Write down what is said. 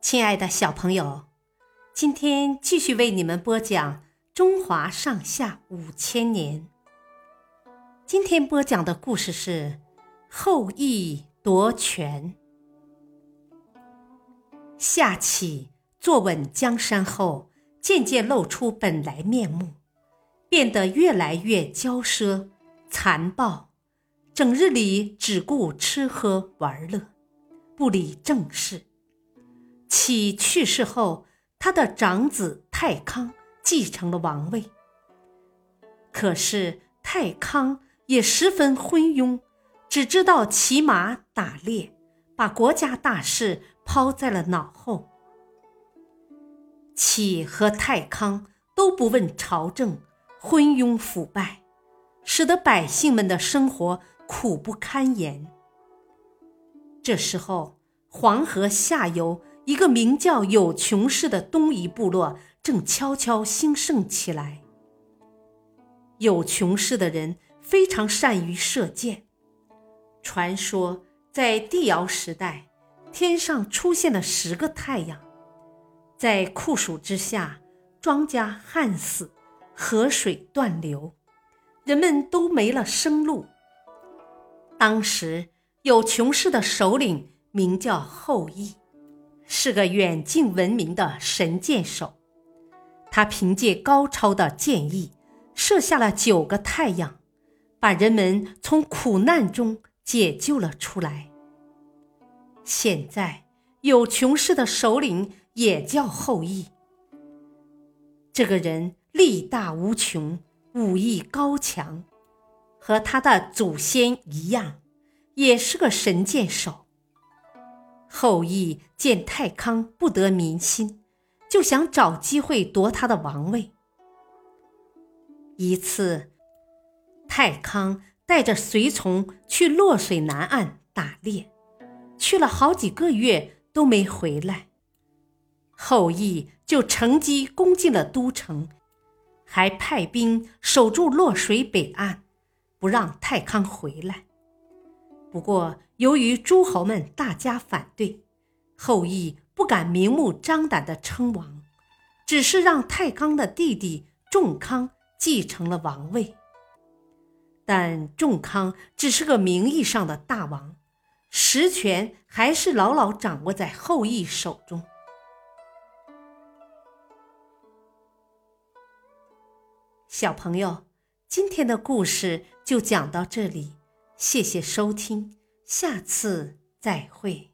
亲爱的小朋友，今天继续为你们播讲《中华上下五千年》。今天播讲的故事是后羿夺权。夏启坐稳江山后，渐渐露出本来面目，变得越来越骄奢、残暴，整日里只顾吃喝玩乐，不理政事。启去世后，他的长子太康继承了王位。可是太康也十分昏庸，只知道骑马打猎，把国家大事抛在了脑后。启和太康都不问朝政，昏庸腐败，使得百姓们的生活苦不堪言。这时候，黄河下游。一个名叫有穷氏的东夷部落正悄悄兴盛起来。有穷氏的人非常善于射箭。传说在帝尧时代，天上出现了十个太阳，在酷暑之下，庄稼旱死，河水断流，人们都没了生路。当时有穷氏的首领名叫后羿。是个远近闻名的神箭手，他凭借高超的箭艺，射下了九个太阳，把人们从苦难中解救了出来。现在有穷氏的首领也叫后羿。这个人力大无穷，武艺高强，和他的祖先一样，也是个神箭手。后羿见太康不得民心，就想找机会夺他的王位。一次，太康带着随从去洛水南岸打猎，去了好几个月都没回来。后羿就乘机攻进了都城，还派兵守住洛水北岸，不让太康回来。不过，由于诸侯们大加反对，后羿不敢明目张胆的称王，只是让太康的弟弟仲康继承了王位。但仲康只是个名义上的大王，实权还是牢牢掌握在后羿手中。小朋友，今天的故事就讲到这里。谢谢收听，下次再会。